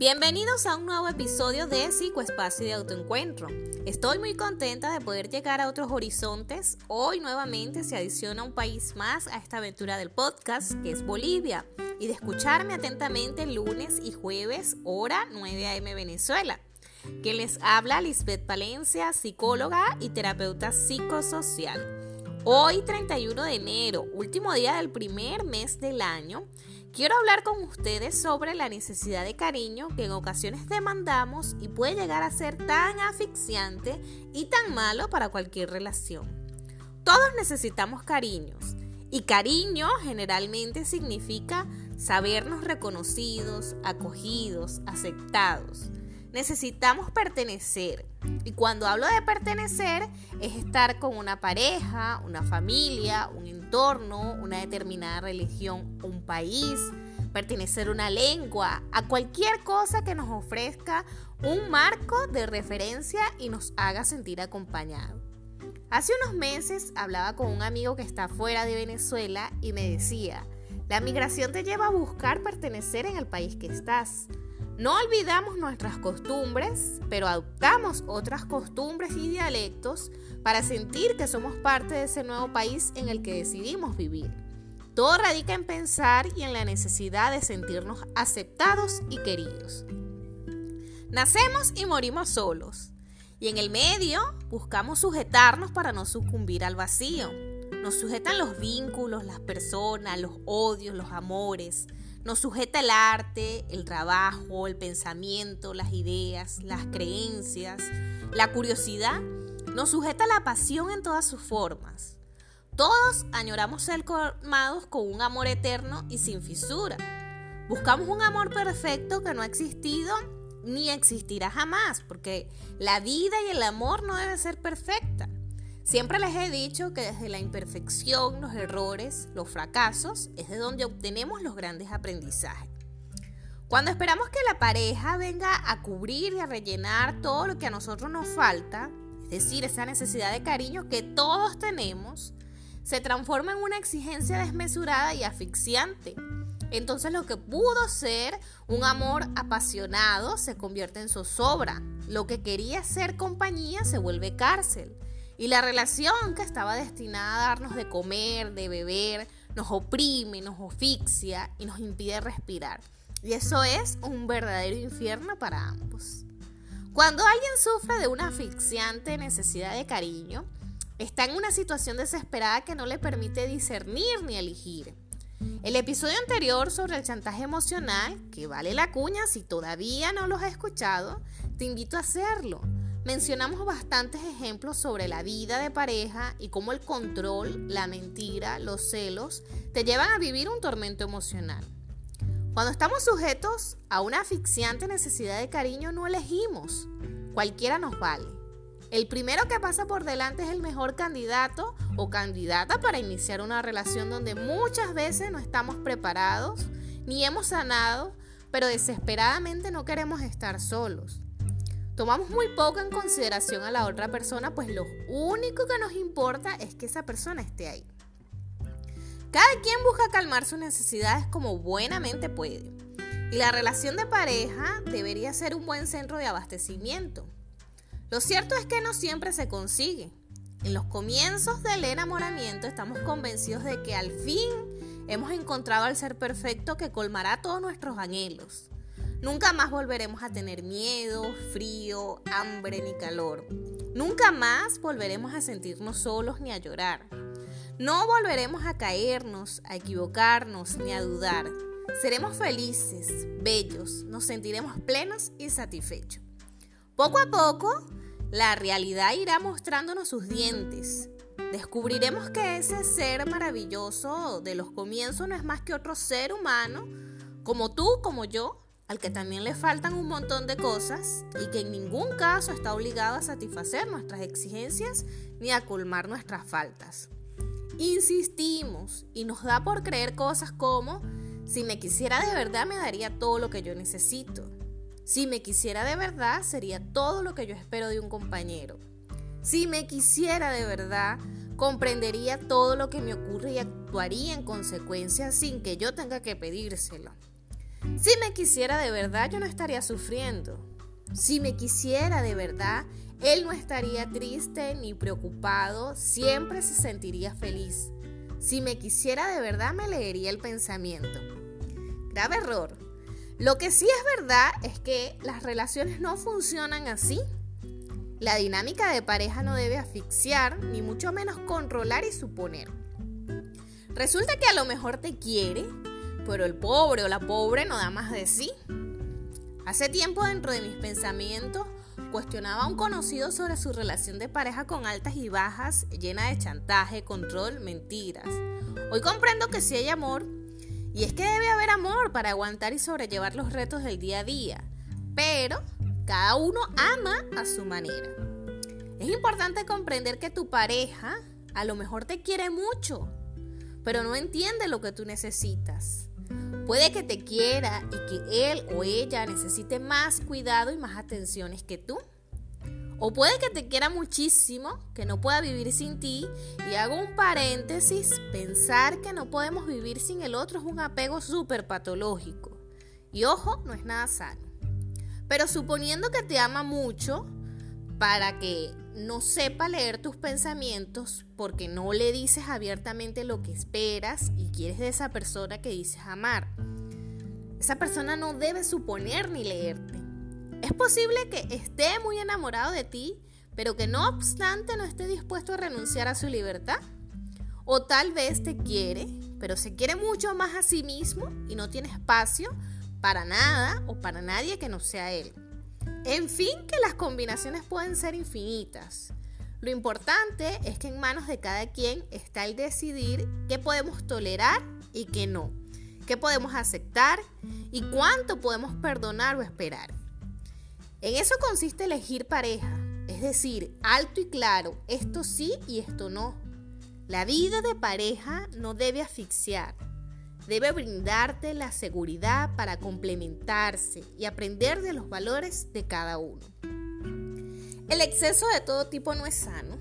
Bienvenidos a un nuevo episodio de Psicoespacio de Autoencuentro. Estoy muy contenta de poder llegar a otros horizontes. Hoy nuevamente se adiciona un país más a esta aventura del podcast, que es Bolivia, y de escucharme atentamente lunes y jueves, hora 9 a.m. Venezuela. Que les habla Lisbeth Palencia, psicóloga y terapeuta psicosocial. Hoy 31 de enero, último día del primer mes del año, quiero hablar con ustedes sobre la necesidad de cariño que en ocasiones demandamos y puede llegar a ser tan asfixiante y tan malo para cualquier relación. Todos necesitamos cariños y cariño generalmente significa sabernos reconocidos, acogidos, aceptados. Necesitamos pertenecer. Y cuando hablo de pertenecer es estar con una pareja, una familia, un entorno, una determinada religión, un país, pertenecer a una lengua, a cualquier cosa que nos ofrezca un marco de referencia y nos haga sentir acompañados. Hace unos meses hablaba con un amigo que está fuera de Venezuela y me decía, la migración te lleva a buscar pertenecer en el país que estás. No olvidamos nuestras costumbres, pero adoptamos otras costumbres y dialectos para sentir que somos parte de ese nuevo país en el que decidimos vivir. Todo radica en pensar y en la necesidad de sentirnos aceptados y queridos. Nacemos y morimos solos. Y en el medio buscamos sujetarnos para no sucumbir al vacío. Nos sujetan los vínculos, las personas, los odios, los amores, nos sujeta el arte, el trabajo, el pensamiento, las ideas, las creencias, la curiosidad. Nos sujeta la pasión en todas sus formas. Todos añoramos ser colmados con un amor eterno y sin fisura. Buscamos un amor perfecto que no ha existido ni existirá jamás, porque la vida y el amor no deben ser perfectas. Siempre les he dicho que desde la imperfección, los errores, los fracasos, es de donde obtenemos los grandes aprendizajes. Cuando esperamos que la pareja venga a cubrir y a rellenar todo lo que a nosotros nos falta, es decir, esa necesidad de cariño que todos tenemos, se transforma en una exigencia desmesurada y asfixiante. Entonces lo que pudo ser un amor apasionado se convierte en zozobra. Lo que quería ser compañía se vuelve cárcel. Y la relación que estaba destinada a darnos de comer, de beber, nos oprime, nos asfixia y nos impide respirar. Y eso es un verdadero infierno para ambos. Cuando alguien sufre de una asfixiante necesidad de cariño, está en una situación desesperada que no le permite discernir ni elegir. El episodio anterior sobre el chantaje emocional, que vale la cuña si todavía no lo has escuchado, te invito a hacerlo Mencionamos bastantes ejemplos sobre la vida de pareja y cómo el control, la mentira, los celos te llevan a vivir un tormento emocional. Cuando estamos sujetos a una asfixiante necesidad de cariño no elegimos. Cualquiera nos vale. El primero que pasa por delante es el mejor candidato o candidata para iniciar una relación donde muchas veces no estamos preparados ni hemos sanado, pero desesperadamente no queremos estar solos. Tomamos muy poco en consideración a la otra persona, pues lo único que nos importa es que esa persona esté ahí. Cada quien busca calmar sus necesidades como buenamente puede. Y la relación de pareja debería ser un buen centro de abastecimiento. Lo cierto es que no siempre se consigue. En los comienzos del enamoramiento estamos convencidos de que al fin hemos encontrado al ser perfecto que colmará todos nuestros anhelos. Nunca más volveremos a tener miedo, frío, hambre ni calor. Nunca más volveremos a sentirnos solos ni a llorar. No volveremos a caernos, a equivocarnos ni a dudar. Seremos felices, bellos, nos sentiremos plenos y satisfechos. Poco a poco, la realidad irá mostrándonos sus dientes. Descubriremos que ese ser maravilloso de los comienzos no es más que otro ser humano, como tú, como yo, al que también le faltan un montón de cosas y que en ningún caso está obligado a satisfacer nuestras exigencias ni a colmar nuestras faltas. Insistimos y nos da por creer cosas como, si me quisiera de verdad me daría todo lo que yo necesito. Si me quisiera de verdad sería todo lo que yo espero de un compañero. Si me quisiera de verdad, comprendería todo lo que me ocurre y actuaría en consecuencia sin que yo tenga que pedírselo. Si me quisiera de verdad, yo no estaría sufriendo. Si me quisiera de verdad, él no estaría triste ni preocupado, siempre se sentiría feliz. Si me quisiera de verdad, me leería el pensamiento. Grave error. Lo que sí es verdad es que las relaciones no funcionan así. La dinámica de pareja no debe asfixiar, ni mucho menos controlar y suponer. Resulta que a lo mejor te quiere, pero el pobre o la pobre no da más de sí. Hace tiempo dentro de mis pensamientos cuestionaba a un conocido sobre su relación de pareja con altas y bajas, llena de chantaje, control, mentiras. Hoy comprendo que sí hay amor, y es que debe haber amor para aguantar y sobrellevar los retos del día a día, pero cada uno ama a su manera. Es importante comprender que tu pareja a lo mejor te quiere mucho, pero no entiende lo que tú necesitas. Puede que te quiera y que él o ella necesite más cuidado y más atenciones que tú. O puede que te quiera muchísimo, que no pueda vivir sin ti. Y hago un paréntesis, pensar que no podemos vivir sin el otro es un apego súper patológico. Y ojo, no es nada sano. Pero suponiendo que te ama mucho, para que no sepa leer tus pensamientos porque no le dices abiertamente lo que esperas y quieres de esa persona que dices amar. Esa persona no debe suponer ni leerte. Es posible que esté muy enamorado de ti, pero que no obstante no esté dispuesto a renunciar a su libertad. O tal vez te quiere, pero se quiere mucho más a sí mismo y no tiene espacio para nada o para nadie que no sea él. En fin, que las combinaciones pueden ser infinitas. Lo importante es que en manos de cada quien está el decidir qué podemos tolerar y qué no, qué podemos aceptar y cuánto podemos perdonar o esperar. En eso consiste elegir pareja, es decir, alto y claro, esto sí y esto no. La vida de pareja no debe asfixiar, debe brindarte la seguridad para complementarse y aprender de los valores de cada uno. El exceso de todo tipo no es sano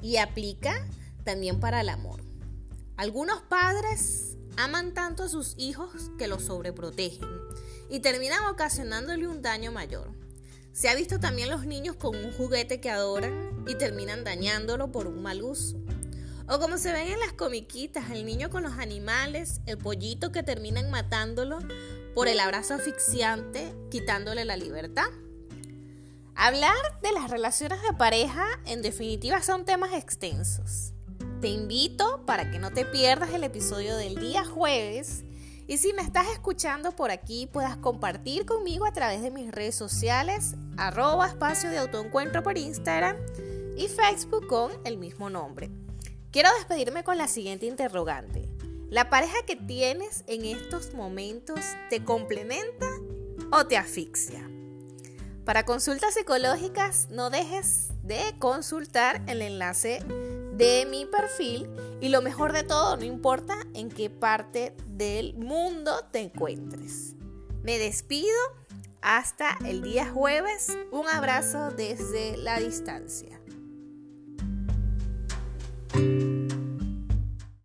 y aplica también para el amor. Algunos padres aman tanto a sus hijos que los sobreprotegen y terminan ocasionándole un daño mayor. Se ha visto también los niños con un juguete que adoran y terminan dañándolo por un mal uso. O como se ven en las comiquitas, el niño con los animales, el pollito que terminan matándolo por el abrazo asfixiante, quitándole la libertad. Hablar de las relaciones de pareja en definitiva son temas extensos. Te invito para que no te pierdas el episodio del día jueves y si me estás escuchando por aquí puedas compartir conmigo a través de mis redes sociales arroba espacio de autoencuentro por Instagram y Facebook con el mismo nombre. Quiero despedirme con la siguiente interrogante. ¿La pareja que tienes en estos momentos te complementa o te asfixia? Para consultas psicológicas no dejes de consultar el enlace de mi perfil y lo mejor de todo, no importa en qué parte del mundo te encuentres. Me despido hasta el día jueves. Un abrazo desde la distancia. you